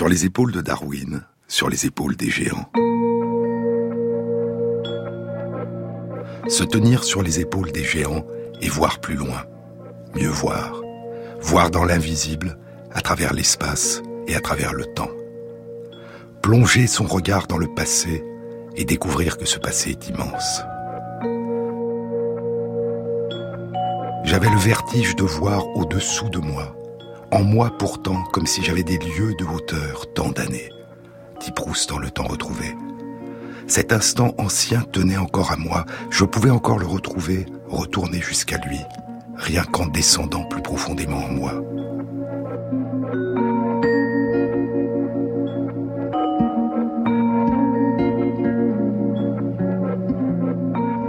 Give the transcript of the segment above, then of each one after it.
Sur les épaules de Darwin, sur les épaules des géants. Se tenir sur les épaules des géants et voir plus loin, mieux voir, voir dans l'invisible, à travers l'espace et à travers le temps. Plonger son regard dans le passé et découvrir que ce passé est immense. J'avais le vertige de voir au-dessous de moi, en moi pourtant comme si j'avais des lieux de hauteur tant d'années, dit Proust dans le temps retrouvé. Cet instant ancien tenait encore à moi, je pouvais encore le retrouver, retourner jusqu'à lui, rien qu'en descendant plus profondément en moi.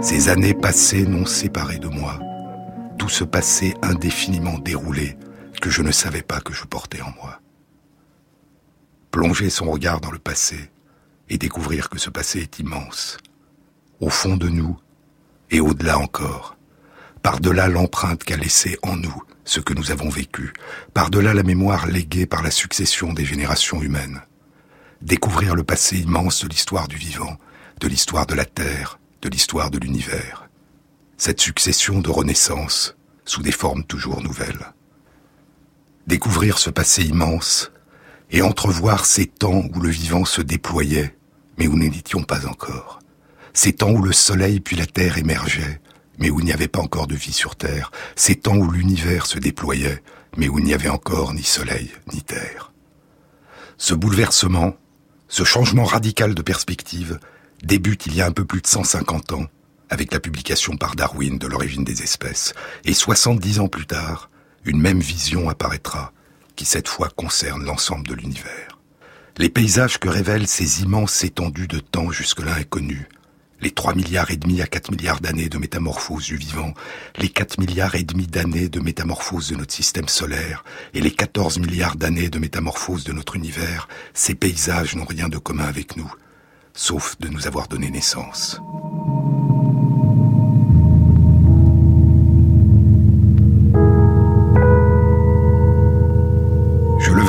Ces années passées n'ont séparé de moi tout ce passé indéfiniment déroulé que je ne savais pas que je portais en moi. Plonger son regard dans le passé et découvrir que ce passé est immense, au fond de nous et au-delà encore, par-delà l'empreinte qu'a laissée en nous ce que nous avons vécu, par-delà la mémoire léguée par la succession des générations humaines. Découvrir le passé immense de l'histoire du vivant, de l'histoire de la Terre, de l'histoire de l'univers cette succession de renaissances sous des formes toujours nouvelles. Découvrir ce passé immense et entrevoir ces temps où le vivant se déployait, mais où nous n'étions pas encore. Ces temps où le soleil puis la terre émergeaient, mais où il n'y avait pas encore de vie sur terre. Ces temps où l'univers se déployait, mais où il n'y avait encore ni soleil ni terre. Ce bouleversement, ce changement radical de perspective, débute il y a un peu plus de 150 ans avec la publication par Darwin de l'origine des espèces. Et 70 ans plus tard, une même vision apparaîtra, qui cette fois concerne l'ensemble de l'univers. Les paysages que révèlent ces immenses étendues de temps jusque-là inconnues, les 3 milliards et demi à 4 milliards d'années de métamorphose du vivant, les 4 milliards et demi d'années de métamorphose de notre système solaire et les 14 milliards d'années de métamorphose de notre univers, ces paysages n'ont rien de commun avec nous, sauf de nous avoir donné naissance.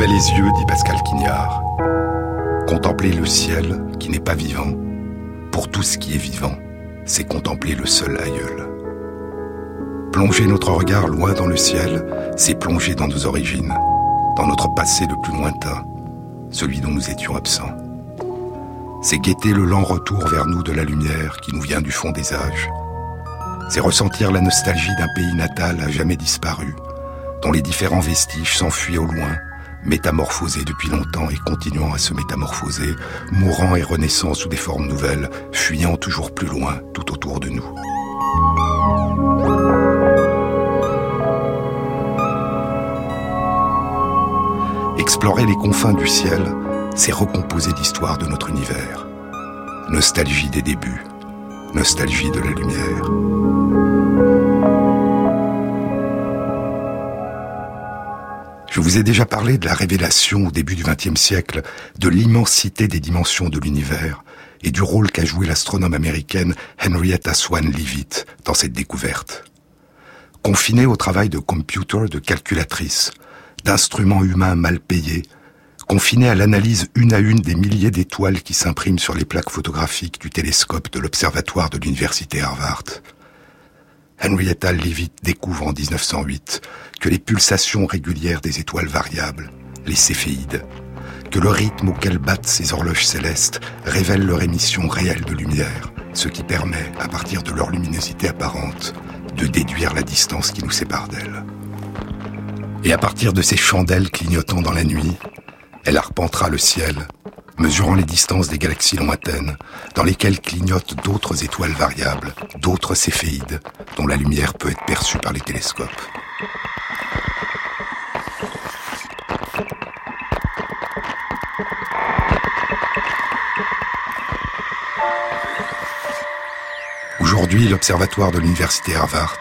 Les yeux, dit Pascal Quignard. Contempler le ciel qui n'est pas vivant, pour tout ce qui est vivant, c'est contempler le seul aïeul. Plonger notre regard loin dans le ciel, c'est plonger dans nos origines, dans notre passé le plus lointain, celui dont nous étions absents. C'est guetter le lent retour vers nous de la lumière qui nous vient du fond des âges. C'est ressentir la nostalgie d'un pays natal à jamais disparu, dont les différents vestiges s'enfuient au loin métamorphosé depuis longtemps et continuant à se métamorphoser, mourant et renaissant sous des formes nouvelles, fuyant toujours plus loin tout autour de nous. Explorer les confins du ciel, c'est recomposer l'histoire de notre univers. Nostalgie des débuts, nostalgie de la lumière. Je vous ai déjà parlé de la révélation au début du XXe siècle de l'immensité des dimensions de l'univers et du rôle qu'a joué l'astronome américaine Henrietta Swan Leavitt dans cette découverte. Confinée au travail de computer, de calculatrice, d'instruments humains mal payés, confinée à l'analyse une à une des milliers d'étoiles qui s'impriment sur les plaques photographiques du télescope de l'observatoire de l'université Harvard, Henrietta Leavitt découvre en 1908 que les pulsations régulières des étoiles variables, les céphéides, que le rythme auquel battent ces horloges célestes révèle leur émission réelle de lumière, ce qui permet, à partir de leur luminosité apparente, de déduire la distance qui nous sépare d'elles. Et à partir de ces chandelles clignotant dans la nuit, elle arpentera le ciel mesurant les distances des galaxies lointaines, dans lesquelles clignotent d'autres étoiles variables, d'autres céphéides, dont la lumière peut être perçue par les télescopes. Aujourd'hui, l'observatoire de l'université Harvard,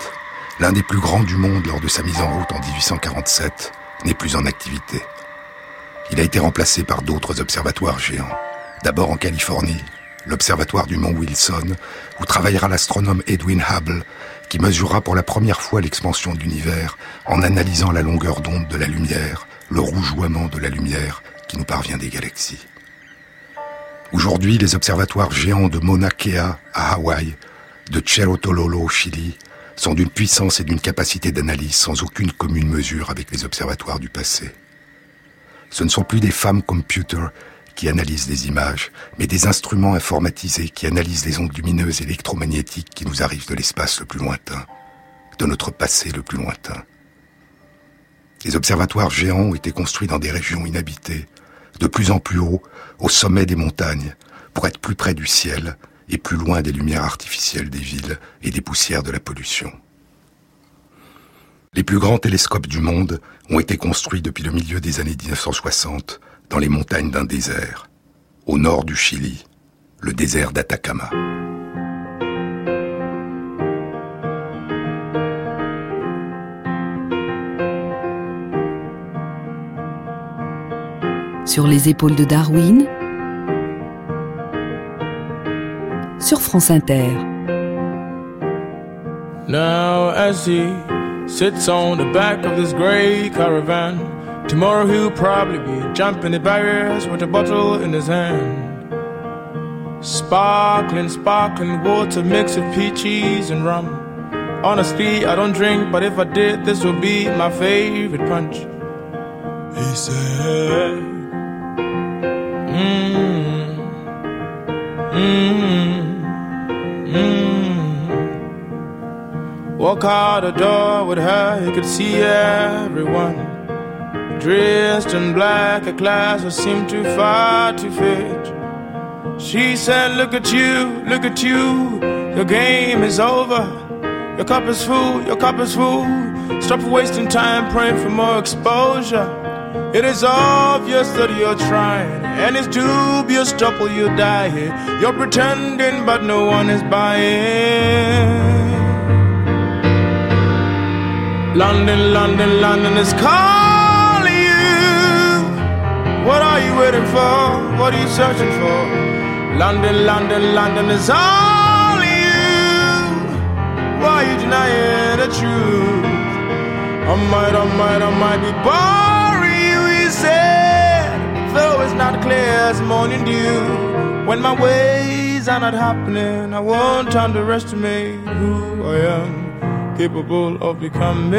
l'un des plus grands du monde lors de sa mise en route en 1847, n'est plus en activité. Il a été remplacé par d'autres observatoires géants. D'abord en Californie, l'observatoire du mont Wilson, où travaillera l'astronome Edwin Hubble, qui mesurera pour la première fois l'expansion de l'univers en analysant la longueur d'onde de la lumière, le rougeoiement de la lumière qui nous parvient des galaxies. Aujourd'hui, les observatoires géants de Mauna Kea à Hawaï, de Cerro au Chili, sont d'une puissance et d'une capacité d'analyse sans aucune commune mesure avec les observatoires du passé. Ce ne sont plus des femmes computer qui analysent les images, mais des instruments informatisés qui analysent les ondes lumineuses électromagnétiques qui nous arrivent de l'espace le plus lointain, de notre passé le plus lointain. Les observatoires géants ont été construits dans des régions inhabitées, de plus en plus haut, au sommet des montagnes, pour être plus près du ciel et plus loin des lumières artificielles des villes et des poussières de la pollution. Les plus grands télescopes du monde ont été construits depuis le milieu des années 1960 dans les montagnes d'un désert, au nord du Chili, le désert d'Atacama. Sur les épaules de Darwin, sur France Inter. Now sits on the back of this gray caravan, tomorrow he'll probably be jumping the barriers with a bottle in his hand. Sparkling, sparkling water mixed with peaches and rum. Honestly, I don't drink, but if I did, this would be my favorite punch. He said, Mmm, mmm. Mm. mm, mm, mm. Walk out the door with her, you could see everyone. Dressed in black, a class that seemed too far to fit. She said, Look at you, look at you, your game is over. Your cup is full, your cup is full. Stop wasting time praying for more exposure. It is obvious that you're trying, and it's dubious trouble you die here. You're pretending, but no one is buying. London, London, London is calling you. What are you waiting for? What are you searching for? London, London, London is all you. Why are you denying the truth? I might, I might, I might be boring you, he said. Though it's not clear as morning dew. When my ways are not happening, I won't underestimate who I am capable of becoming.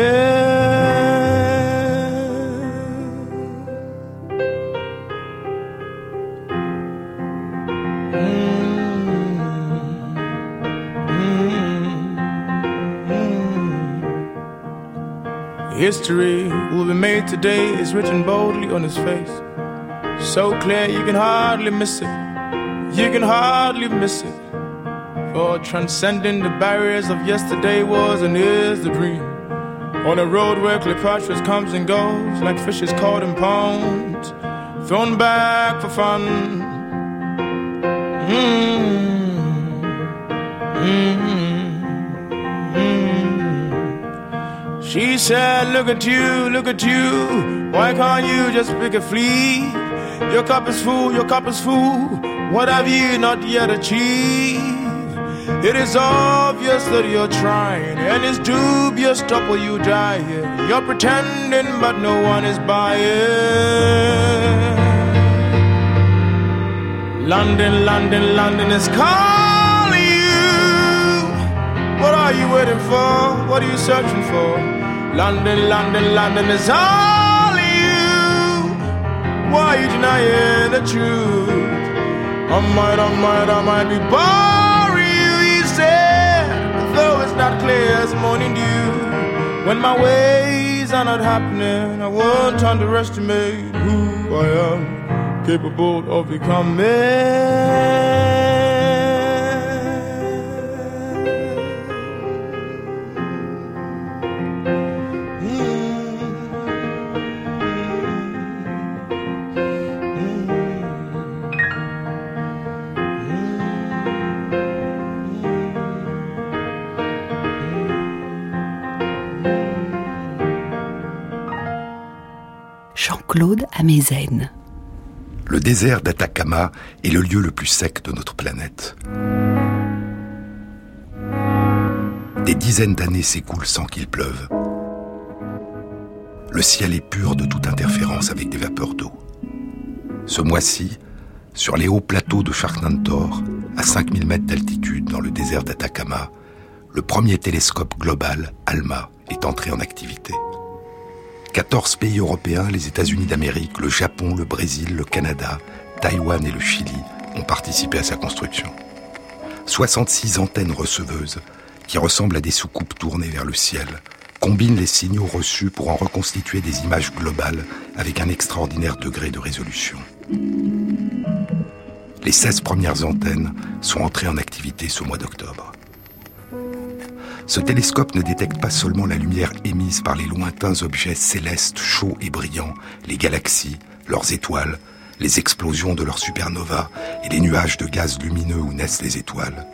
History will be made today is written boldly on his face. So clear you can hardly miss it. You can hardly miss it. For transcending the barriers of yesterday was and is the dream. On a road where Cleopatra comes and goes like fishes caught in ponds, thrown back for fun. Mm-hmm. She said, Look at you, look at you. Why can't you just pick a flea? Your cup is full, your cup is full. What have you not yet achieved? It is obvious that you're trying, and it's dubious trouble you die here. You're pretending, but no one is buying. London, London, London is calling you. What are you waiting for? What are you searching for? London, London, London is all you. Why are you denying the truth? I might, I might, I might be clear as morning dew. When my ways are not happening, I won't underestimate who I am capable of Jean-Claude Amezen. Le désert d'Atacama est le lieu le plus sec de notre planète. Des dizaines d'années s'écoulent sans qu'il pleuve. le ciel est pur de toute interférence avec des vapeurs d'eau. Ce mois-ci, sur les hauts plateaux de Charnantor, à 5000 mètres d'altitude dans le désert d'Atacama, le premier télescope global, ALMA, est entré en activité. 14 pays européens, les États-Unis d'Amérique, le Japon, le Brésil, le Canada, Taïwan et le Chili ont participé à sa construction. 66 antennes receveuses, qui ressemblent à des soucoupes tournées vers le ciel, combinent les signaux reçus pour en reconstituer des images globales avec un extraordinaire degré de résolution. Les 16 premières antennes sont entrées en activité ce mois d'octobre. Ce télescope ne détecte pas seulement la lumière émise par les lointains objets célestes chauds et brillants, les galaxies, leurs étoiles, les explosions de leurs supernovas et les nuages de gaz lumineux où naissent les étoiles.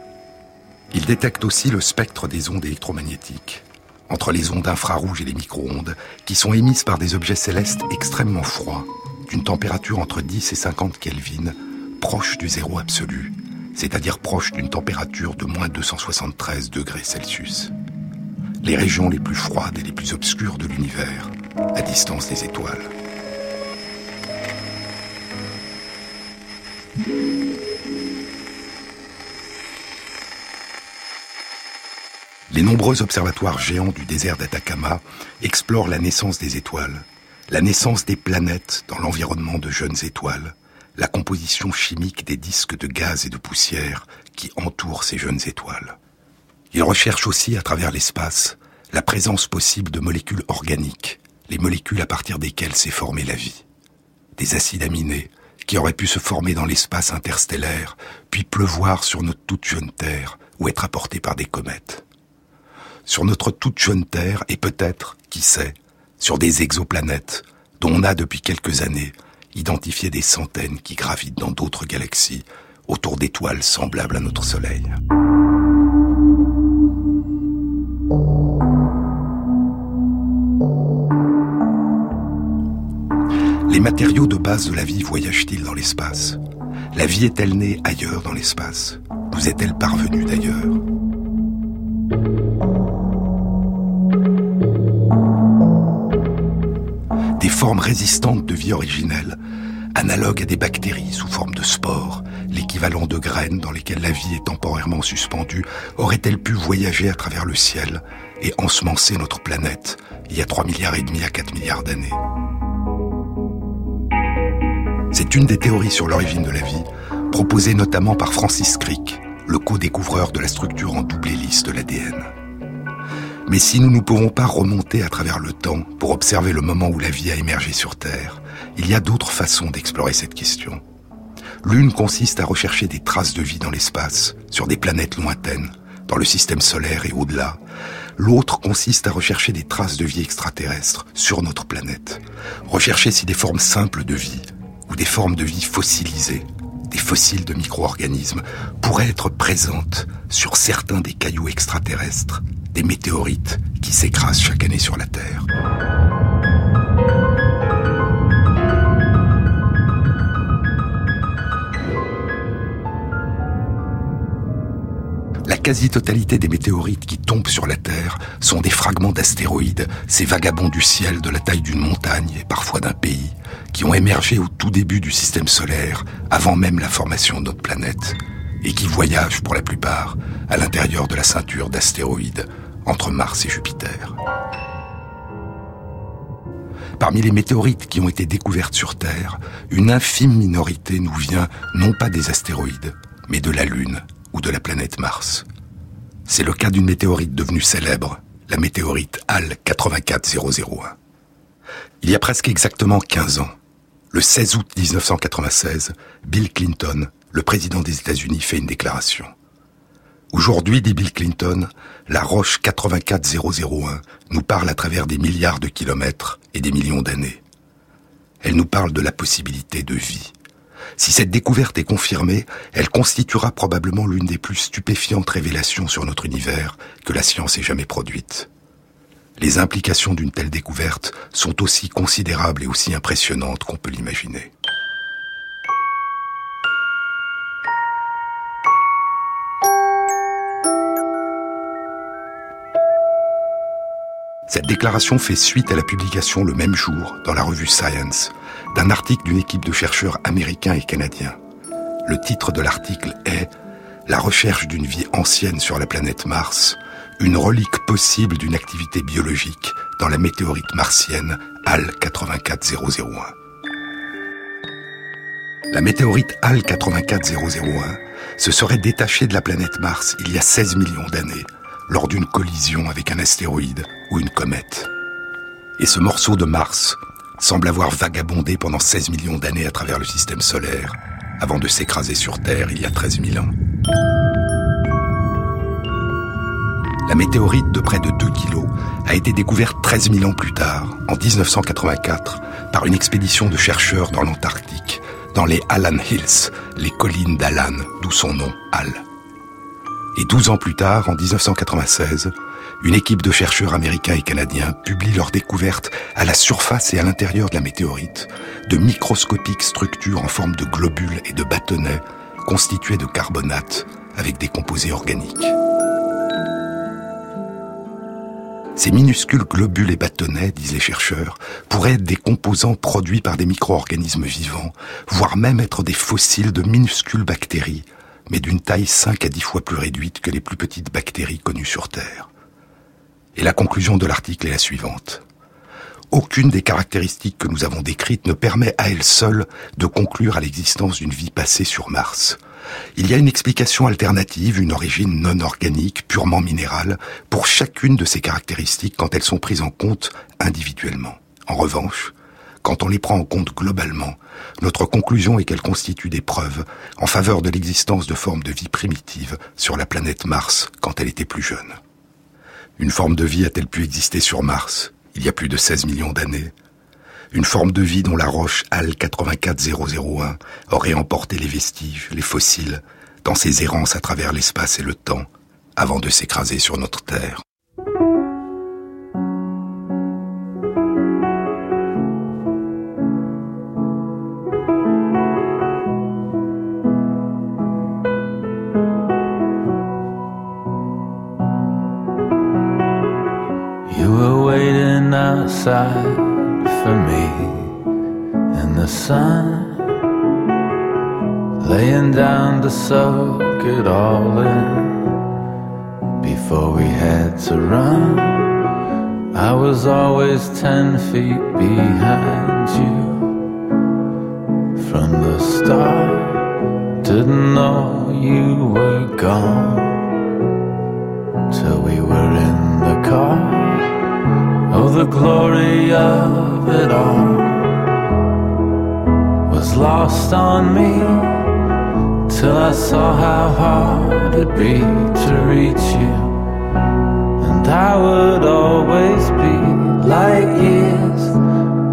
Il détecte aussi le spectre des ondes électromagnétiques, entre les ondes infrarouges et les micro-ondes, qui sont émises par des objets célestes extrêmement froids, d'une température entre 10 et 50 Kelvin, proche du zéro absolu, c'est-à-dire proche d'une température de moins 273 degrés Celsius. Les régions les plus froides et les plus obscures de l'univers, à distance des étoiles. Les nombreux observatoires géants du désert d'Atacama explorent la naissance des étoiles, la naissance des planètes dans l'environnement de jeunes étoiles, la composition chimique des disques de gaz et de poussière qui entourent ces jeunes étoiles. Il recherche aussi à travers l'espace la présence possible de molécules organiques, les molécules à partir desquelles s'est formée la vie. Des acides aminés qui auraient pu se former dans l'espace interstellaire, puis pleuvoir sur notre toute jeune Terre ou être apportés par des comètes. Sur notre toute jeune Terre et peut-être, qui sait, sur des exoplanètes dont on a depuis quelques années identifier des centaines qui gravitent dans d'autres galaxies autour d'étoiles semblables à notre Soleil. Les matériaux de base de la vie voyagent-ils dans l'espace? La vie est-elle née ailleurs dans l'espace? Nous est-elle parvenue d'ailleurs? Des formes résistantes de vie originelle, analogues à des bactéries sous forme de spores, l'équivalent de graines dans lesquelles la vie est temporairement suspendue, auraient-elles pu voyager à travers le ciel et ensemencer notre planète il y a 3 milliards et demi à 4 milliards d'années? C'est une des théories sur l'origine de la vie, proposée notamment par Francis Crick, le co-découvreur de la structure en double hélice de l'ADN. Mais si nous ne pouvons pas remonter à travers le temps pour observer le moment où la vie a émergé sur Terre, il y a d'autres façons d'explorer cette question. L'une consiste à rechercher des traces de vie dans l'espace, sur des planètes lointaines, dans le système solaire et au-delà. L'autre consiste à rechercher des traces de vie extraterrestres sur notre planète. Rechercher si des formes simples de vie, ou des formes de vie fossilisées, des fossiles de micro-organismes, pourraient être présentes sur certains des cailloux extraterrestres des météorites qui s'écrasent chaque année sur la Terre. La quasi-totalité des météorites qui tombent sur la Terre sont des fragments d'astéroïdes, ces vagabonds du ciel de la taille d'une montagne et parfois d'un pays, qui ont émergé au tout début du système solaire, avant même la formation de notre planète, et qui voyagent pour la plupart à l'intérieur de la ceinture d'astéroïdes entre Mars et Jupiter. Parmi les météorites qui ont été découvertes sur Terre, une infime minorité nous vient non pas des astéroïdes, mais de la Lune ou de la planète Mars. C'est le cas d'une météorite devenue célèbre, la météorite HAL 84001. Il y a presque exactement 15 ans, le 16 août 1996, Bill Clinton, le président des États-Unis, fait une déclaration. Aujourd'hui, dit Bill Clinton, la roche 84001 nous parle à travers des milliards de kilomètres et des millions d'années. Elle nous parle de la possibilité de vie. Si cette découverte est confirmée, elle constituera probablement l'une des plus stupéfiantes révélations sur notre univers que la science ait jamais produite. Les implications d'une telle découverte sont aussi considérables et aussi impressionnantes qu'on peut l'imaginer. Cette déclaration fait suite à la publication le même jour, dans la revue Science, d'un article d'une équipe de chercheurs américains et canadiens. Le titre de l'article est La recherche d'une vie ancienne sur la planète Mars, une relique possible d'une activité biologique dans la météorite martienne HAL 84001. La météorite HAL 84001 se serait détachée de la planète Mars il y a 16 millions d'années lors d'une collision avec un astéroïde ou une comète. Et ce morceau de Mars semble avoir vagabondé pendant 16 millions d'années à travers le système solaire, avant de s'écraser sur Terre il y a 13 000 ans. La météorite de près de 2 kilos a été découverte 13 000 ans plus tard, en 1984, par une expédition de chercheurs dans l'Antarctique, dans les Allan Hills, les collines d'Allan, d'où son nom, Al. Et 12 ans plus tard, en 1996, une équipe de chercheurs américains et canadiens publie leur découverte à la surface et à l'intérieur de la météorite de microscopiques structures en forme de globules et de bâtonnets constitués de carbonate avec des composés organiques. Ces minuscules globules et bâtonnets, disent les chercheurs, pourraient être des composants produits par des micro-organismes vivants, voire même être des fossiles de minuscules bactéries mais d'une taille 5 à 10 fois plus réduite que les plus petites bactéries connues sur Terre. Et la conclusion de l'article est la suivante. Aucune des caractéristiques que nous avons décrites ne permet à elle seule de conclure à l'existence d'une vie passée sur Mars. Il y a une explication alternative, une origine non organique, purement minérale, pour chacune de ces caractéristiques quand elles sont prises en compte individuellement. En revanche, quand on les prend en compte globalement, notre conclusion est qu'elles constituent des preuves en faveur de l'existence de formes de vie primitives sur la planète Mars quand elle était plus jeune. Une forme de vie a-t-elle pu exister sur Mars il y a plus de 16 millions d'années? Une forme de vie dont la roche HAL 84001 aurait emporté les vestiges, les fossiles, dans ses errances à travers l'espace et le temps, avant de s'écraser sur notre Terre. Outside for me in the sun, laying down to soak it all in before we had to run. I was always ten feet behind you from the start. Didn't know you were gone the glory of it all was lost on me till I saw how hard it'd be to reach you. And I would always be light years,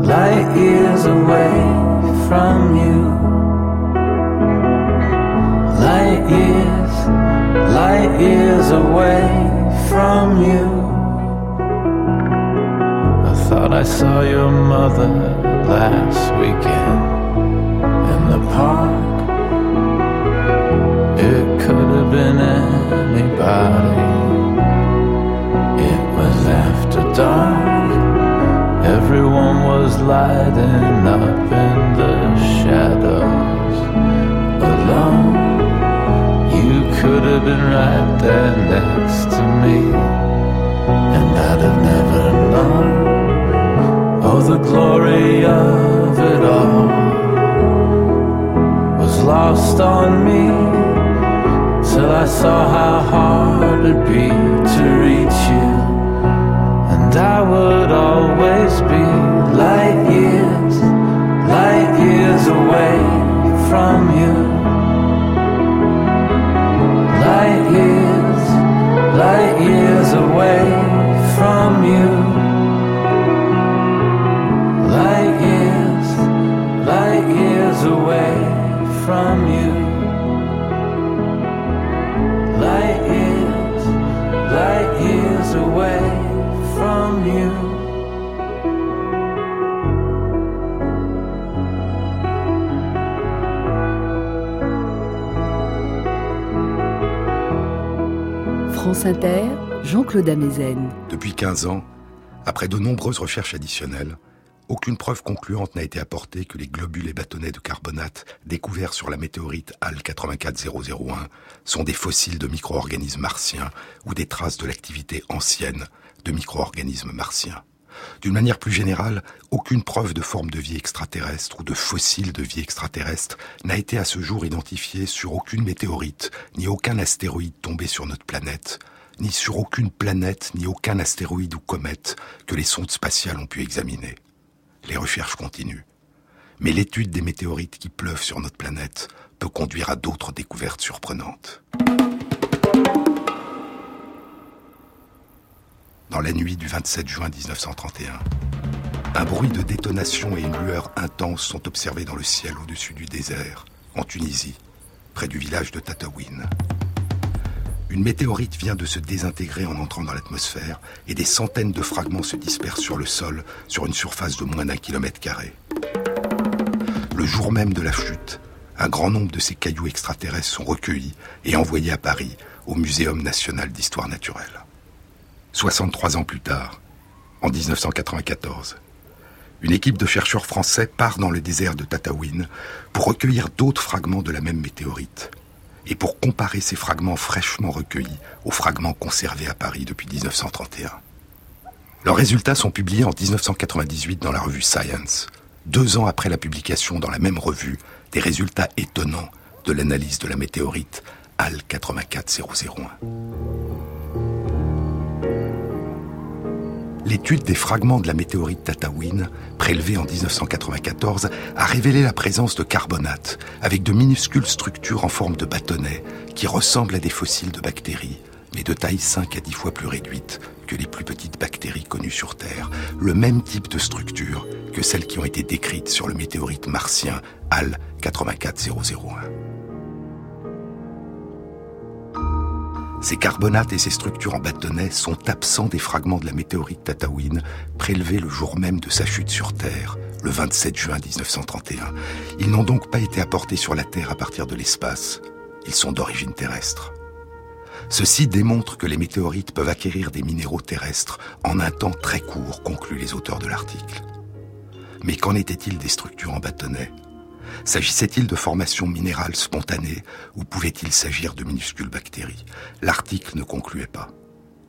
light years away from you. Light years, light years away from you. Saw your mother last weekend in the park. It could have been anybody. It was after dark. Everyone was lighting up in the shadows. Alone, you could have been right there next to me, and I'd have never known. The glory of it all was lost on me till I saw how hard it'd be to reach you. And I would always be light years, light years away from you. Light years, light years away from you. Light years, light years away from you. France Inter, Jean-Claude Amezen. Depuis 15 ans, Après de nombreuses recherches additionnelles, aucune preuve concluante n'a été apportée que les globules et bâtonnets de carbonate découverts sur la météorite HAL 84001 sont des fossiles de micro-organismes martiens ou des traces de l'activité ancienne de micro-organismes martiens. D'une manière plus générale, aucune preuve de forme de vie extraterrestre ou de fossiles de vie extraterrestre n'a été à ce jour identifiée sur aucune météorite ni aucun astéroïde tombé sur notre planète, ni sur aucune planète ni aucun astéroïde ou comète que les sondes spatiales ont pu examiner. Les recherches continuent. Mais l'étude des météorites qui pleuvent sur notre planète peut conduire à d'autres découvertes surprenantes. dans la nuit du 27 juin 1931. Un bruit de détonation et une lueur intense sont observés dans le ciel au-dessus du désert, en Tunisie, près du village de Tataouine. Une météorite vient de se désintégrer en entrant dans l'atmosphère et des centaines de fragments se dispersent sur le sol sur une surface de moins d'un kilomètre carré. Le jour même de la chute, un grand nombre de ces cailloux extraterrestres sont recueillis et envoyés à Paris, au Muséum national d'histoire naturelle. 63 ans plus tard, en 1994. Une équipe de chercheurs français part dans le désert de Tataouine pour recueillir d'autres fragments de la même météorite et pour comparer ces fragments fraîchement recueillis aux fragments conservés à Paris depuis 1931. Leurs résultats sont publiés en 1998 dans la revue Science, deux ans après la publication dans la même revue des résultats étonnants de l'analyse de la météorite AL 84001. L'étude des fragments de la météorite Tataouine, prélevée en 1994, a révélé la présence de carbonate, avec de minuscules structures en forme de bâtonnets, qui ressemblent à des fossiles de bactéries, mais de taille 5 à 10 fois plus réduite que les plus petites bactéries connues sur Terre, le même type de structure que celles qui ont été décrites sur le météorite martien HAL 84001. Ces carbonates et ces structures en bâtonnets sont absents des fragments de la météorite Tataouine prélevés le jour même de sa chute sur Terre, le 27 juin 1931. Ils n'ont donc pas été apportés sur la Terre à partir de l'espace. Ils sont d'origine terrestre. Ceci démontre que les météorites peuvent acquérir des minéraux terrestres en un temps très court, concluent les auteurs de l'article. Mais qu'en était-il des structures en bâtonnets S'agissait-il de formations minérales spontanées ou pouvait-il s'agir de minuscules bactéries? L'article ne concluait pas.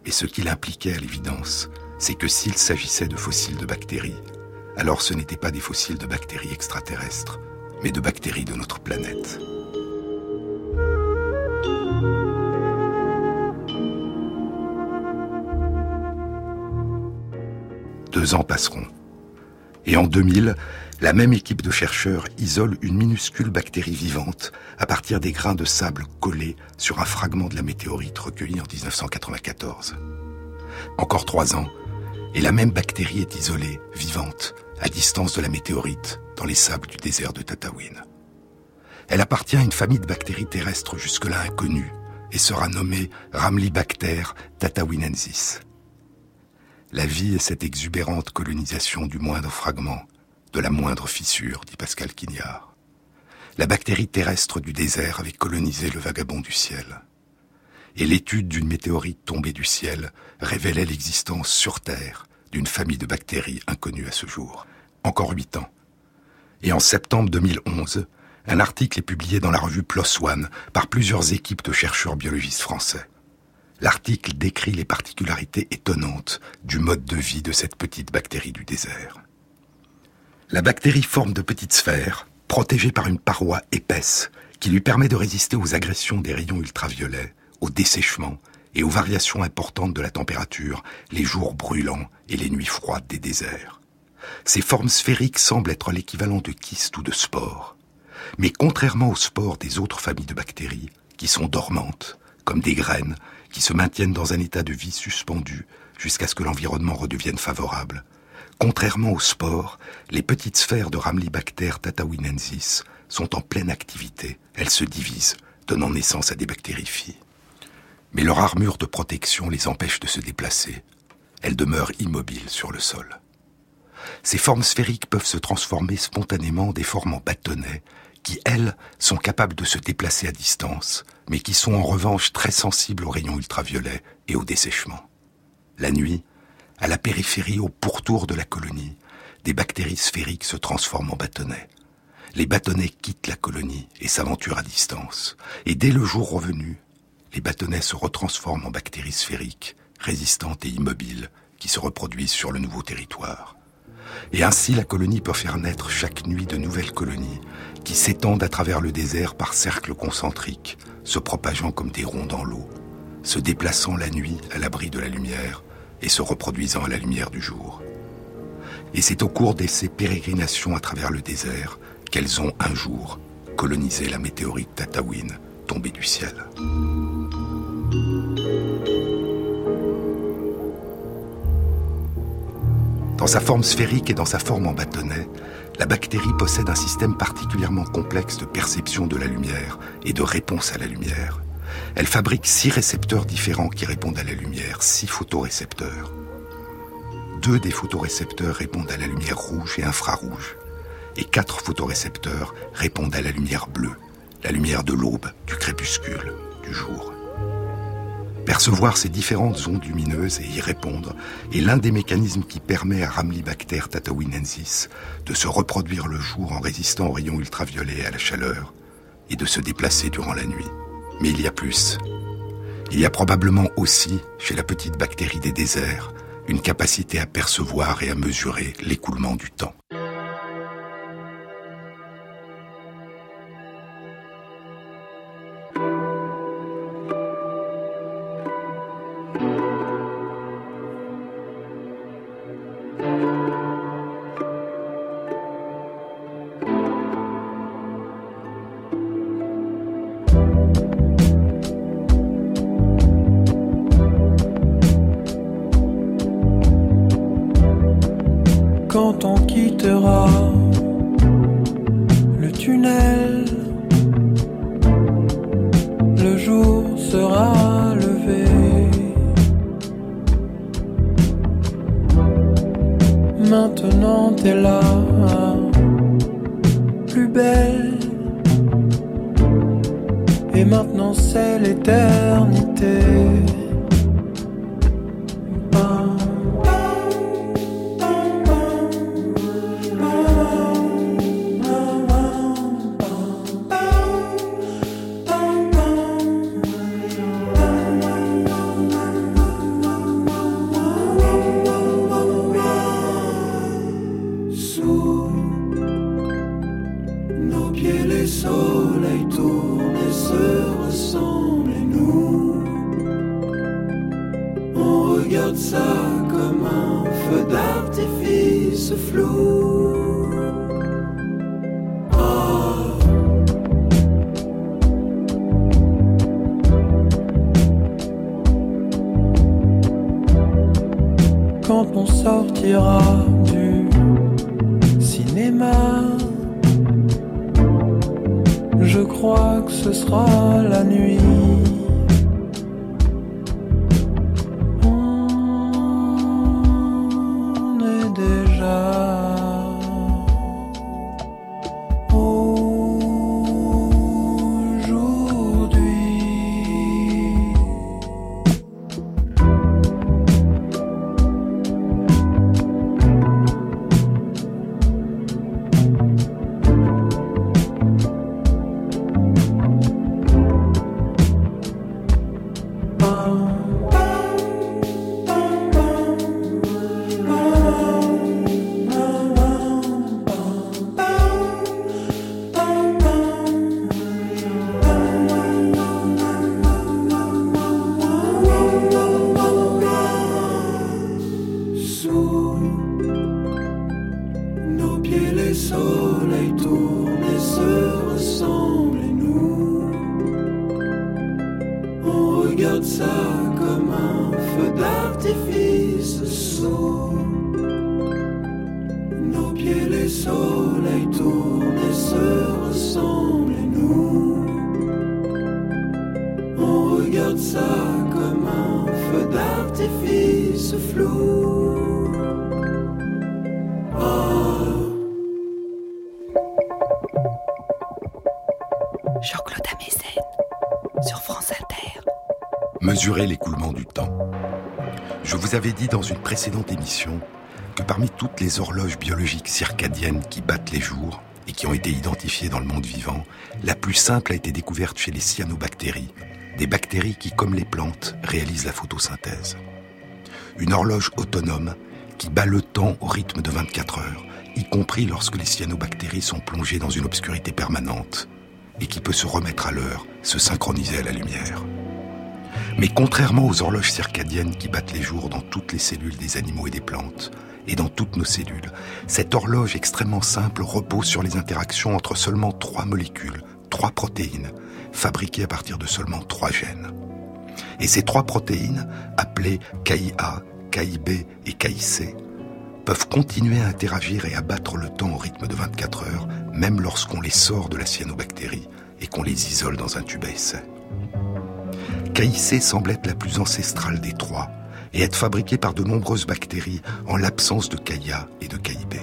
Et ce qu'il impliquait à l'évidence, c'est que s'il s'agissait de fossiles de bactéries, alors ce n'étaient pas des fossiles de bactéries extraterrestres, mais de bactéries de notre planète. Deux ans passeront. Et en 2000, la même équipe de chercheurs isole une minuscule bactérie vivante à partir des grains de sable collés sur un fragment de la météorite recueilli en 1994. Encore trois ans, et la même bactérie est isolée, vivante, à distance de la météorite, dans les sables du désert de Tataouine. Elle appartient à une famille de bactéries terrestres jusque-là inconnues et sera nommée Ramlibacter tatawinensis. La vie est cette exubérante colonisation du moindre fragment, la moindre fissure, dit Pascal Quignard. La bactérie terrestre du désert avait colonisé le vagabond du ciel. Et l'étude d'une météorite tombée du ciel révélait l'existence sur Terre d'une famille de bactéries inconnues à ce jour. Encore huit ans. Et en septembre 2011, un article est publié dans la revue PLOS ONE par plusieurs équipes de chercheurs biologistes français. L'article décrit les particularités étonnantes du mode de vie de cette petite bactérie du désert. La bactérie forme de petites sphères, protégées par une paroi épaisse, qui lui permet de résister aux agressions des rayons ultraviolets, au dessèchement et aux variations importantes de la température, les jours brûlants et les nuits froides des déserts. Ces formes sphériques semblent être l'équivalent de kystes ou de spores. Mais contrairement aux spores des autres familles de bactéries, qui sont dormantes, comme des graines, qui se maintiennent dans un état de vie suspendu jusqu'à ce que l'environnement redevienne favorable, Contrairement aux spores, les petites sphères de Ramlibacter tatawinensis sont en pleine activité. Elles se divisent, donnant naissance à des bactériophiles. Mais leur armure de protection les empêche de se déplacer. Elles demeurent immobiles sur le sol. Ces formes sphériques peuvent se transformer spontanément en des formes en bâtonnets, qui, elles, sont capables de se déplacer à distance, mais qui sont en revanche très sensibles aux rayons ultraviolets et au dessèchement. La nuit, À la périphérie, au pourtour de la colonie, des bactéries sphériques se transforment en bâtonnets. Les bâtonnets quittent la colonie et s'aventurent à distance. Et dès le jour revenu, les bâtonnets se retransforment en bactéries sphériques, résistantes et immobiles, qui se reproduisent sur le nouveau territoire. Et ainsi la colonie peut faire naître chaque nuit de nouvelles colonies, qui s'étendent à travers le désert par cercles concentriques, se propageant comme des ronds dans l'eau, se déplaçant la nuit à l'abri de la lumière et se reproduisant à la lumière du jour. Et c'est au cours de ces pérégrinations à travers le désert qu'elles ont un jour colonisé la météorite Tatawin tombée du ciel. Dans sa forme sphérique et dans sa forme en bâtonnet, la bactérie possède un système particulièrement complexe de perception de la lumière et de réponse à la lumière. Elle fabrique six récepteurs différents qui répondent à la lumière, six photorécepteurs. Deux des photorécepteurs répondent à la lumière rouge et infrarouge, et quatre photorécepteurs répondent à la lumière bleue, la lumière de l'aube, du crépuscule, du jour. Percevoir ces différentes ondes lumineuses et y répondre est l'un des mécanismes qui permet à Ramlibacter tatawinensis de se reproduire le jour en résistant aux rayons ultraviolets et à la chaleur et de se déplacer durant la nuit. Mais il y a plus. Il y a probablement aussi, chez la petite bactérie des déserts, une capacité à percevoir et à mesurer l'écoulement du temps. Le jour sera levé. Maintenant t'es là, plus belle. Et maintenant c'est l'éternité. Avais dit dans une précédente émission que parmi toutes les horloges biologiques circadiennes qui battent les jours et qui ont été identifiées dans le monde vivant, la plus simple a été découverte chez les cyanobactéries, des bactéries qui, comme les plantes, réalisent la photosynthèse. Une horloge autonome qui bat le temps au rythme de 24 heures, y compris lorsque les cyanobactéries sont plongées dans une obscurité permanente, et qui peut se remettre à l'heure, se synchroniser à la lumière. Mais contrairement aux horloges circadiennes qui battent les jours dans toutes les cellules des animaux et des plantes, et dans toutes nos cellules, cette horloge extrêmement simple repose sur les interactions entre seulement trois molécules, trois protéines, fabriquées à partir de seulement trois gènes. Et ces trois protéines, appelées KIA, KIB et KIC, peuvent continuer à interagir et à battre le temps au rythme de 24 heures, même lorsqu'on les sort de la cyanobactérie et qu'on les isole dans un tube à essai. KIC semble être la plus ancestrale des trois et être fabriquée par de nombreuses bactéries en l'absence de KIA et de KIB.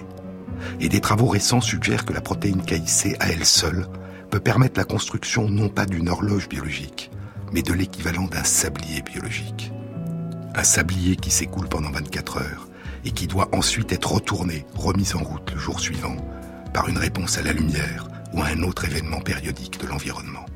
Et des travaux récents suggèrent que la protéine KIC à elle seule peut permettre la construction non pas d'une horloge biologique, mais de l'équivalent d'un sablier biologique. Un sablier qui s'écoule pendant 24 heures et qui doit ensuite être retourné, remis en route le jour suivant, par une réponse à la lumière ou à un autre événement périodique de l'environnement.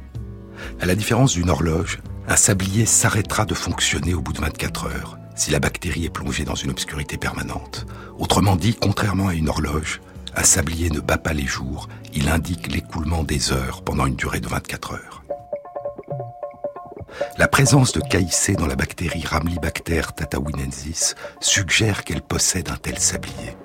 À la différence d'une horloge, un sablier s'arrêtera de fonctionner au bout de 24 heures si la bactérie est plongée dans une obscurité permanente. Autrement dit, contrairement à une horloge, un sablier ne bat pas les jours, il indique l'écoulement des heures pendant une durée de 24 heures. La présence de KIC dans la bactérie Ramlibacter tatawinensis suggère qu'elle possède un tel sablier,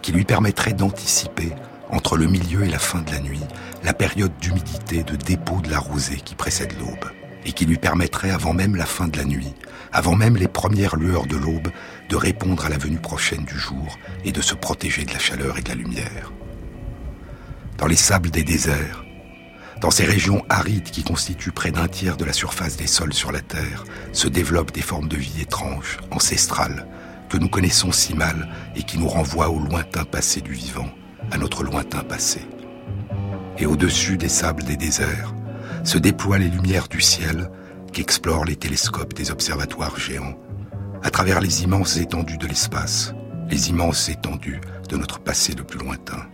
qui lui permettrait d'anticiper, entre le milieu et la fin de la nuit, la période d'humidité de dépôt de la rosée qui précède l'aube, et qui lui permettrait, avant même la fin de la nuit, avant même les premières lueurs de l'aube, de répondre à la venue prochaine du jour et de se protéger de la chaleur et de la lumière. Dans les sables des déserts, dans ces régions arides qui constituent près d'un tiers de la surface des sols sur la Terre, se développent des formes de vie étranges, ancestrales, que nous connaissons si mal et qui nous renvoient au lointain passé du vivant, à notre lointain passé. Et au-dessus des sables des déserts, se déploient les lumières du ciel qu'explorent les télescopes des observatoires géants, à travers les immenses étendues de l'espace, les immenses étendues de notre passé le plus lointain.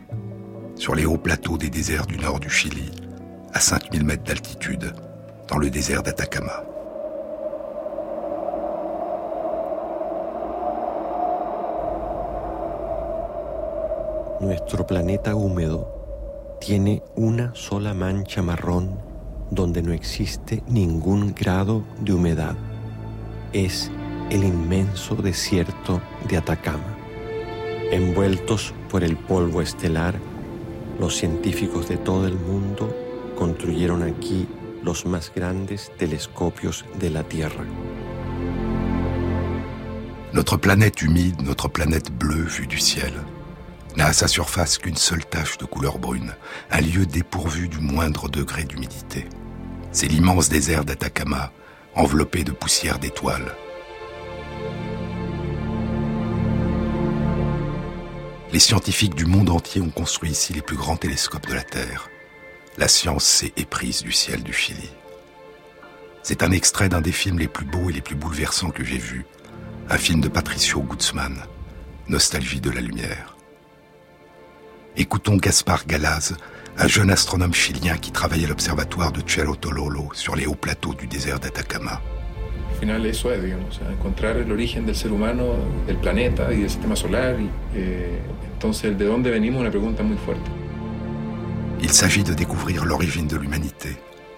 Sur les hauts plateaux des déserts du nord du Chili, à 5000 mètres d'altitude, dans le désert d'Atacama. Nuestro planeta húmedo tiene una sola mancha marrón donde no existe ningún grado de humedad. Es el inmenso desierto de Atacama. Envueltos por el polvo estelar, los científicos de todo el mundo construyeron aquí los más grandes telescopios de la Tierra. Notre planète humide, notre planète bleue vue du ciel, n'a à sa surface qu'une seule tache de couleur brune, un lieu dépourvu du moindre degré d'humidité. C'est l'immense désert d'Atacama, enveloppé de poussière d'étoiles. Les scientifiques du monde entier ont construit ici les plus grands télescopes de la Terre la science s'est éprise du ciel du Chili. C'est un extrait d'un des films les plus beaux et les plus bouleversants que j'ai vus, un film de Patricio Guzman, Nostalgie de la lumière. Écoutons Gaspar Galaz, un jeune astronome chilien qui travaille à l'observatoire de Cerro Tololo sur les hauts plateaux du désert d'Atacama. Il s'agit de découvrir l'origine de l'humanité,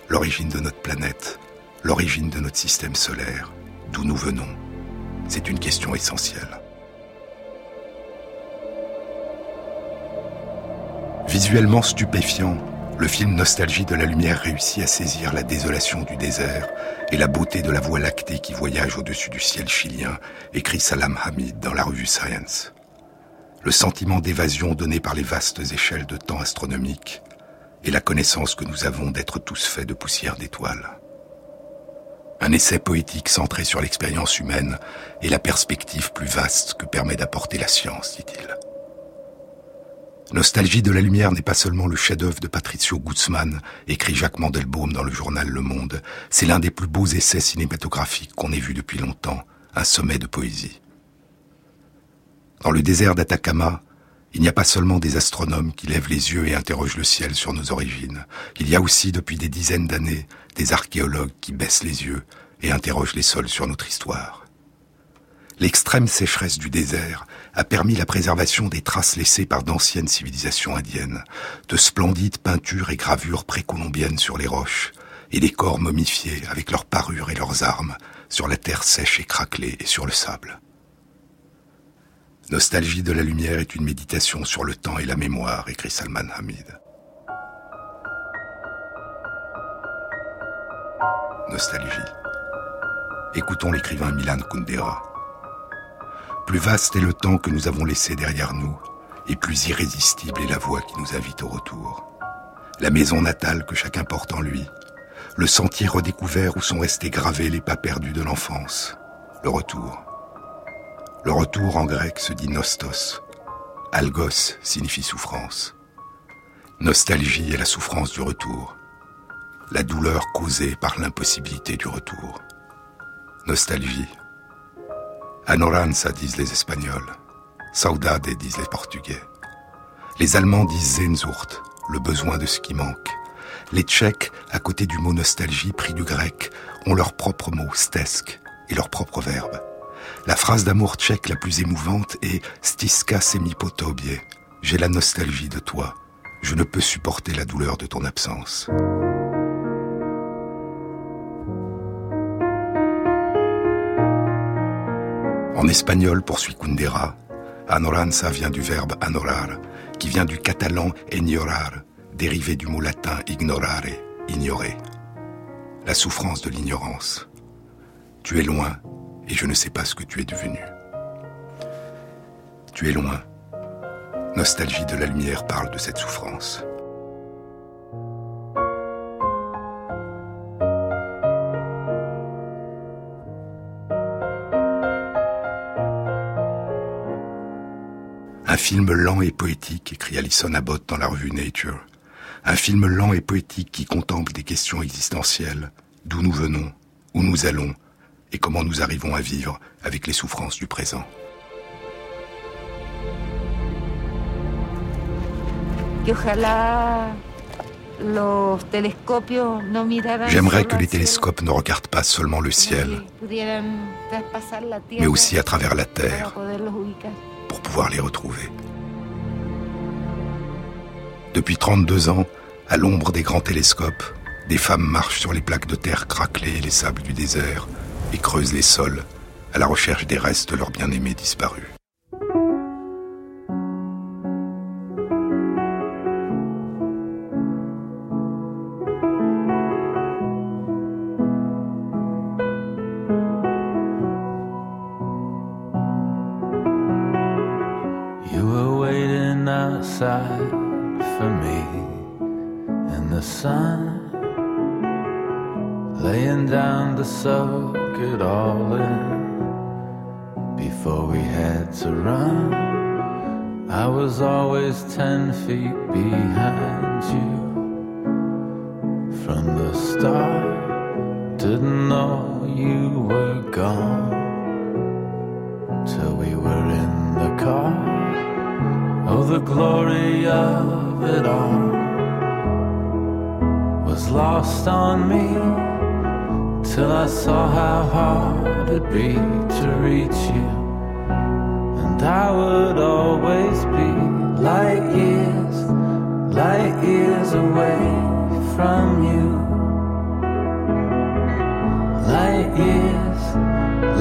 l'origine de notre planète, l'origine de notre système solaire, d'où nous venons. C'est une question essentielle. Visuellement stupéfiant, le film Nostalgie de la lumière réussit à saisir la désolation du désert et la beauté de la voie lactée qui voyage au-dessus du ciel chilien, écrit Salam Hamid dans la revue Science. Le sentiment d'évasion donné par les vastes échelles de temps astronomiques, et la connaissance que nous avons d'être tous faits de poussière d'étoiles. Un essai poétique centré sur l'expérience humaine et la perspective plus vaste que permet d'apporter la science, dit-il. Nostalgie de la lumière n'est pas seulement le chef-d'œuvre de Patricio Guzman, écrit Jacques Mandelbaum dans le journal Le Monde. C'est l'un des plus beaux essais cinématographiques qu'on ait vu depuis longtemps, un sommet de poésie. Dans le désert d'Atacama, il n'y a pas seulement des astronomes qui lèvent les yeux et interrogent le ciel sur nos origines. Il y a aussi, depuis des dizaines d'années, des archéologues qui baissent les yeux et interrogent les sols sur notre histoire. L'extrême sécheresse du désert a permis la préservation des traces laissées par d'anciennes civilisations indiennes, de splendides peintures et gravures précolombiennes sur les roches, et des corps momifiés avec leurs parures et leurs armes sur la terre sèche et craquelée et sur le sable. Nostalgie de la lumière est une méditation sur le temps et la mémoire, écrit Salman Hamid. Nostalgie. Écoutons l'écrivain Milan Kundera. Plus vaste est le temps que nous avons laissé derrière nous, et plus irrésistible est la voix qui nous invite au retour. La maison natale que chacun porte en lui, le sentier redécouvert où sont restés gravés les pas perdus de l'enfance, le retour. Le retour en grec se dit nostos. Algos signifie souffrance. Nostalgie est la souffrance du retour. La douleur causée par l'impossibilité du retour. Nostalgie. Anoranza disent les Espagnols. Saudade disent les Portugais. Les Allemands disent Sehnsucht, le besoin de ce qui manque. Les Tchèques, à côté du mot nostalgie pris du grec, ont leur propre mot stesk et leur propre verbe. La phrase d'amour tchèque la plus émouvante est Stiska semipotobie. J'ai la nostalgie de toi. Je ne peux supporter la douleur de ton absence. En espagnol, poursuit Kundera, anoranza vient du verbe anorar, qui vient du catalan ignorar, dérivé du mot latin ignorare, ignorer. La souffrance de l'ignorance. Tu es loin, et je ne sais pas ce que tu es devenu. Tu es loin. Nostalgie de la lumière parle de cette souffrance. Un film lent et poétique, écrit Alison Abbott dans la revue Nature. Un film lent et poétique qui contemple des questions existentielles, d'où nous venons, où nous allons, et comment nous arrivons à vivre avec les souffrances du présent. J'aimerais que les télescopes ne regardent pas seulement le ciel, mais aussi à travers la Terre, pour pouvoir les retrouver. Depuis 32 ans, à l'ombre des grands télescopes, des femmes marchent sur les plaques de terre craquelées et les sables du désert, et creusent les sols à la recherche des restes de leurs bien-aimés disparus. Laying down to soak it all in before we had to run. I was always ten feet behind you from the start. Didn't know you were gone till we were in the car. Oh, the glory of it all was lost on me till I saw how hard it'd be to reach you. And I would always be light years, light years away from you. Light years,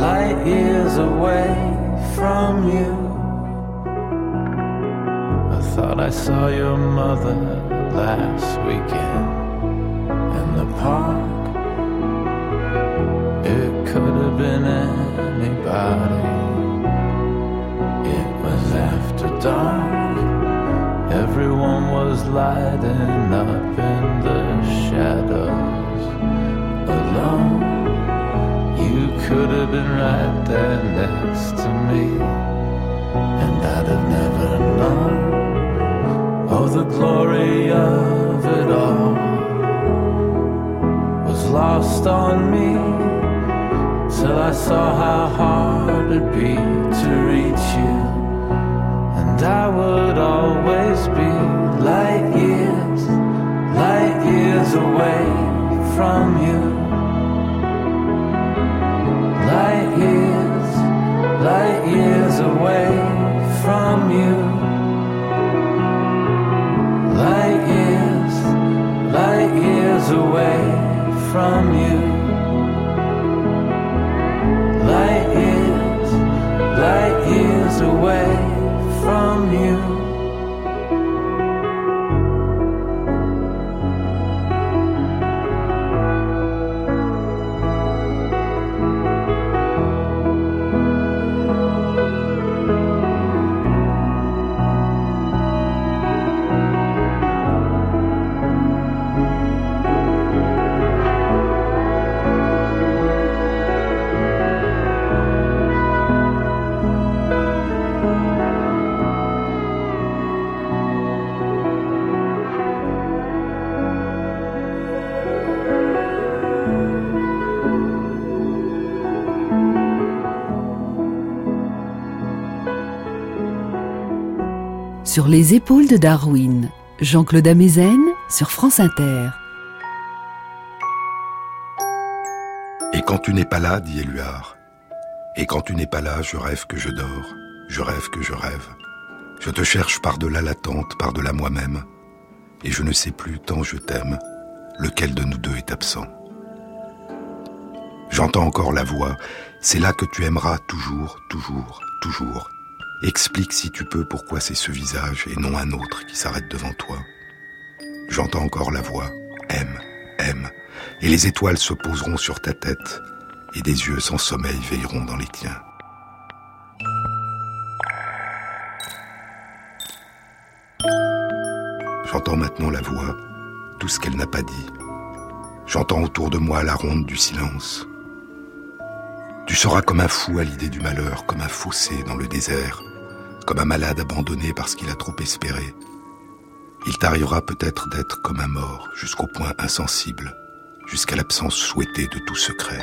light years away from you. I thought I saw your mother last weekend in the park. Dark. Everyone was lighting up in the shadows. Alone, you could have been right there next to me. And I'd have never known. Oh, the glory of it all was lost on me till I saw how hard it'd be to reach from you. Light years, light years away from you. Light years, light years away from you. Sur les épaules de Darwin, Jean-Claude Amezen sur France Inter. Et quand tu n'es pas là, dit Éluard, et quand tu n'es pas là, je rêve que je dors, je rêve que je rêve. Je te cherche par-delà l'attente, par-delà moi-même, et je ne sais plus tant je t'aime, lequel de nous deux est absent. J'entends encore la voix, c'est là que tu aimeras toujours, toujours, toujours. Explique si tu peux pourquoi c'est ce visage et non un autre qui s'arrête devant toi. J'entends encore la voix, aime, aime, et les étoiles se poseront sur ta tête, et des yeux sans sommeil veilleront dans les tiens. J'entends maintenant la voix, tout ce qu'elle n'a pas dit. J'entends autour de moi la ronde du silence. Tu seras comme un fou à l'idée du malheur, comme un fossé dans le désert, comme un malade abandonné parce qu'il a trop espéré. Il t'arrivera peut-être d'être comme un mort, jusqu'au point insensible, jusqu'à l'absence souhaitée de tout secret.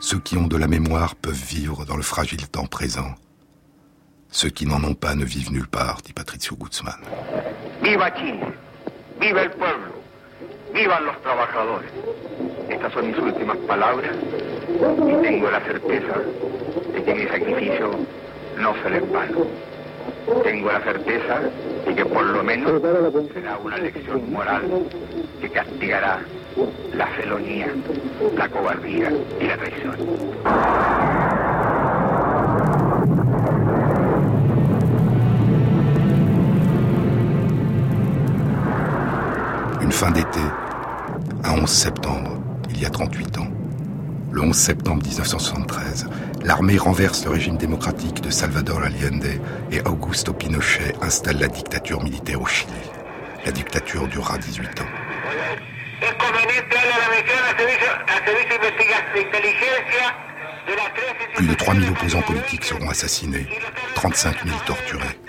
Ceux qui ont de la mémoire peuvent vivre dans le fragile temps présent. Ceux qui n'en ont pas ne vivent nulle part, dit Patricio Guzman. Viva Chile, viva el pueblo, vivan los trabajadores. Estas son mis últimas palabras y tengo la certeza de que mi sacrificio no será en vano. Tengo la certeza de que por lo menos será una lección moral que castigará la felonía, la cobardía y la traición. Fin d'été, un 11 septembre, il y a 38 ans. Le 11 septembre 1973, l'armée renverse le régime démocratique de Salvador Allende et Augusto Pinochet installe la dictature militaire au Chili. La dictature durera 18 ans. Plus de 3000 opposants politiques seront assassinés, 35 000 torturés.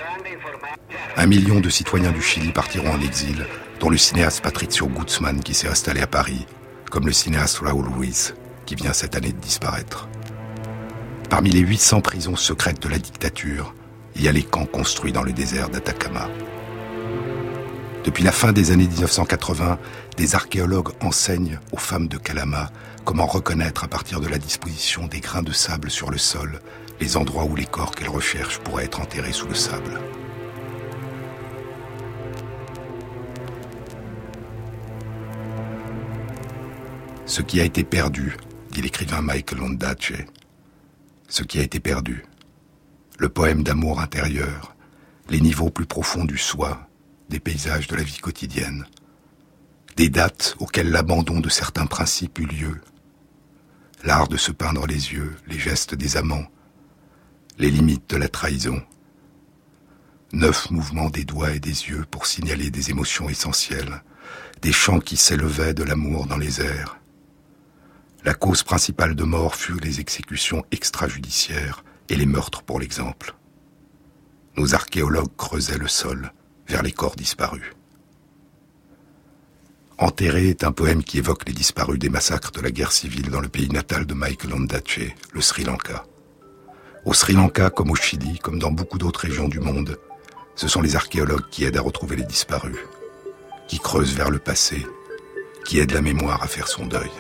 Un million de citoyens du Chili partiront en exil, dont le cinéaste Patricio Guzman qui s'est installé à Paris, comme le cinéaste Raúl Ruiz, qui vient cette année de disparaître. Parmi les 800 prisons secrètes de la dictature, il y a les camps construits dans le désert d'Atacama. Depuis la fin des années 1980, des archéologues enseignent aux femmes de Calama comment reconnaître à partir de la disposition des grains de sable sur le sol les endroits où les corps qu'elles recherchent pourraient être enterrés sous le sable. Ce qui a été perdu, dit l'écrivain Michael Ondaatje, ce qui a été perdu, le poème d'amour intérieur, les niveaux plus profonds du soi, des paysages de la vie quotidienne, des dates auxquelles l'abandon de certains principes eut lieu, l'art de se peindre les yeux, les gestes des amants, les limites de la trahison, neuf mouvements des doigts et des yeux pour signaler des émotions essentielles, des chants qui s'élevaient de l'amour dans les airs. La cause principale de mort fut les exécutions extrajudiciaires et les meurtres pour l'exemple. Nos archéologues creusaient le sol vers les corps disparus. Enterré est un poème qui évoque les disparus des massacres de la guerre civile dans le pays natal de Michael Ondaatje, le Sri Lanka. Au Sri Lanka, comme au Chili, comme dans beaucoup d'autres régions du monde, ce sont les archéologues qui aident à retrouver les disparus, qui creusent vers le passé, qui aident la mémoire à faire son deuil.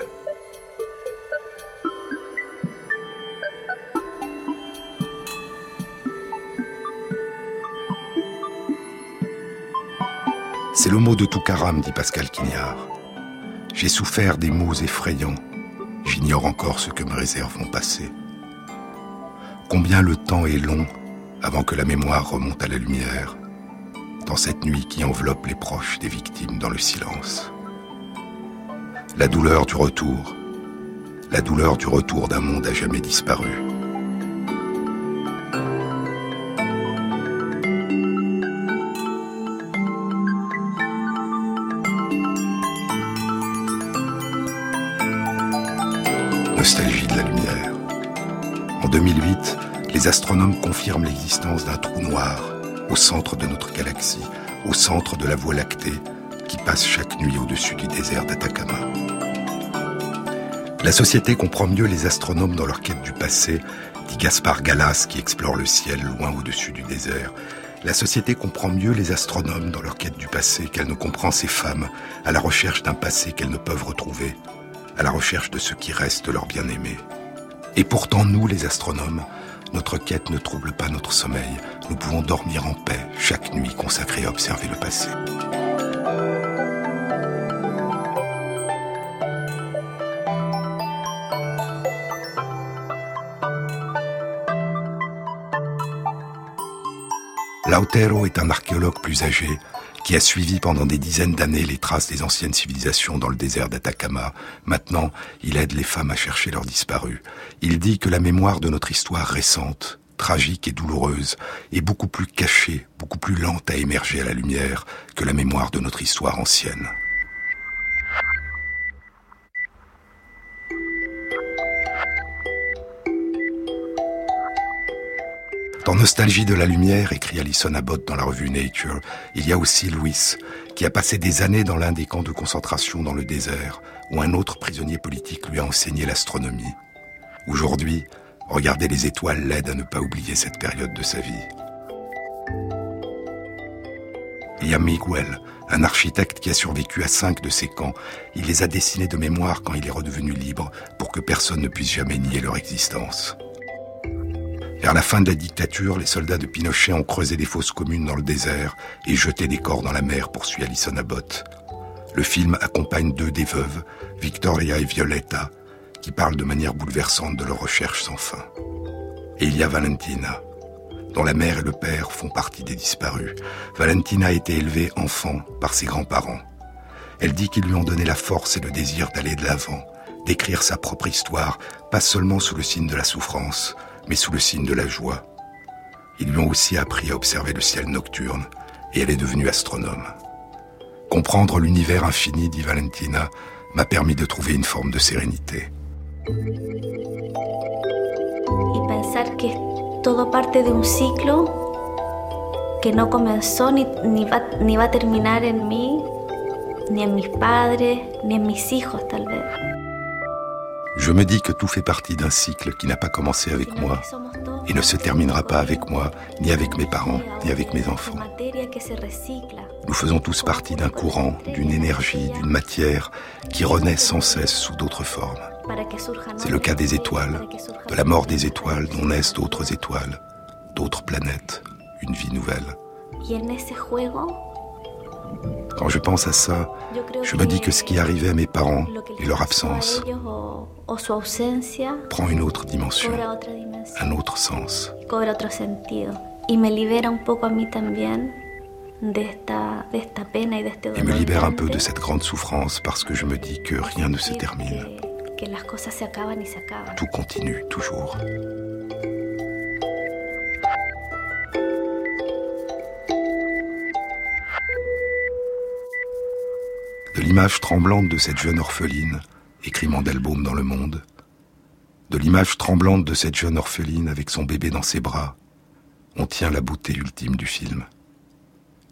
C'est le mot de Toukaram, dit Pascal Quignard. J'ai souffert des mots effrayants. J'ignore encore ce que me réserve mon passé. Combien le temps est long avant que la mémoire remonte à la lumière, dans cette nuit qui enveloppe les proches des victimes dans le silence. La douleur du retour, la douleur du retour d'un monde à jamais disparu. En 2008, les astronomes confirment l'existence d'un trou noir au centre de notre galaxie, au centre de la Voie lactée, qui passe chaque nuit au-dessus du désert d'Atacama. La société comprend mieux les astronomes dans leur quête du passé, dit Gaspard Gallas qui explore le ciel loin au-dessus du désert. La société comprend mieux les astronomes dans leur quête du passé qu'elle ne comprend ces femmes à la recherche d'un passé qu'elles ne peuvent retrouver, à la recherche de ce qui reste leur bien-aimé. Et pourtant, nous, les astronomes, notre quête ne trouble pas notre sommeil. Nous pouvons dormir en paix chaque nuit consacrée à observer le passé. Lautero est un archéologue plus âgé qui a suivi pendant des dizaines d'années les traces des anciennes civilisations dans le désert d'Atacama. Maintenant, il aide les femmes à chercher leurs disparus. Il dit que la mémoire de notre histoire récente, tragique et douloureuse, est beaucoup plus cachée, beaucoup plus lente à émerger à la lumière que la mémoire de notre histoire ancienne. Dans Nostalgie de la lumière, écrit Alison Abbott dans la revue Nature, il y a aussi Louis, qui a passé des années dans l'un des camps de concentration dans le désert, où un autre prisonnier politique lui a enseigné l'astronomie. Aujourd'hui, regarder les étoiles l'aide à ne pas oublier cette période de sa vie. Il y a Miguel, un architecte qui a survécu à cinq de ces camps. Il les a dessinés de mémoire quand il est redevenu libre pour que personne ne puisse jamais nier leur existence. Vers la fin de la dictature, les soldats de Pinochet ont creusé des fosses communes dans le désert et jeté des corps dans la mer, poursuit Alison Abbott. Le film accompagne deux des veuves, Victoria et Violetta, qui parlent de manière bouleversante de leurs recherches sans fin. Et il y a Valentina, dont la mère et le père font partie des disparus. Valentina a été élevée enfant par ses grands-parents. Elle dit qu'ils lui ont donné la force et le désir d'aller de l'avant, d'écrire sa propre histoire, pas seulement sous le signe de la souffrance, mais sous le signe de la joie. Ils lui ont aussi appris à observer le ciel nocturne, et elle est devenue astronome. Comprendre l'univers infini, dit Valentina, m'a permis de trouver une forme de sérénité. Y pensar que todo parte de un ciclo que no comenzó ni, va, ni va a en mí, ni en mis padres, ni en mis hijos tal vez. Je me dis que tout fait partie d'un cycle qui n'a pas commencé avec moi et ne se terminera pas avec moi, ni avec mes parents, ni avec mes enfants. Nous faisons tous partie d'un courant, d'une énergie, d'une matière qui renaît sans cesse sous d'autres formes. C'est le cas des étoiles, de la mort des étoiles dont naissent d'autres étoiles, d'autres planètes, une vie nouvelle. Quand je pense à ça, je me dis que ce qui arrivait à mes parents et leur absence prend une autre dimension, un autre sens. Et me libère un peu de cette grande souffrance parce que je me dis que rien ne se termine. Tout continue toujours. de l'image tremblante de cette jeune orpheline, écrit Mandelbaum dans Le Monde, de l'image tremblante de cette jeune orpheline avec son bébé dans ses bras, on tient la beauté ultime du film.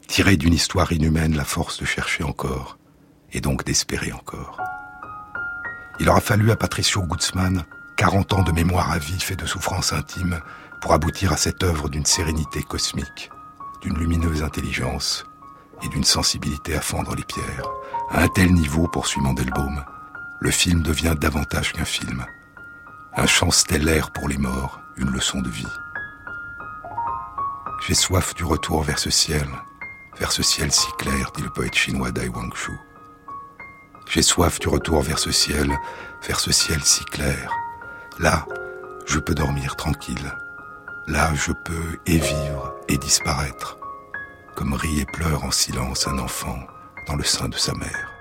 Tirer d'une histoire inhumaine la force de chercher encore, et donc d'espérer encore. Il aura fallu à Patricio Guzman 40 ans de mémoire à vif et de souffrance intime pour aboutir à cette œuvre d'une sérénité cosmique, d'une lumineuse intelligence et d'une sensibilité à fendre les pierres. À un tel niveau, poursuit Mandelbaum, le film devient davantage qu'un film. Un chant stellaire pour les morts, une leçon de vie. J'ai soif du retour vers ce ciel, vers ce ciel si clair, dit le poète chinois Dai Wangshu. J'ai soif du retour vers ce ciel, vers ce ciel si clair. Là, je peux dormir tranquille. Là, je peux et vivre et disparaître, comme rit et pleure en silence un enfant dans le sein de sa mère.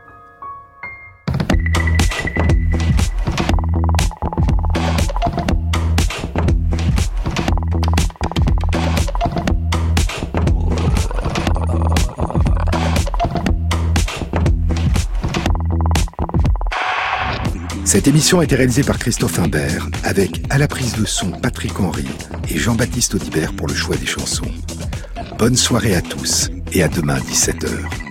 Cette émission a été réalisée par Christophe Imbert, avec à la prise de son Patrick Henry et Jean-Baptiste Audibert pour le choix des chansons. Bonne soirée à tous et à demain 17h.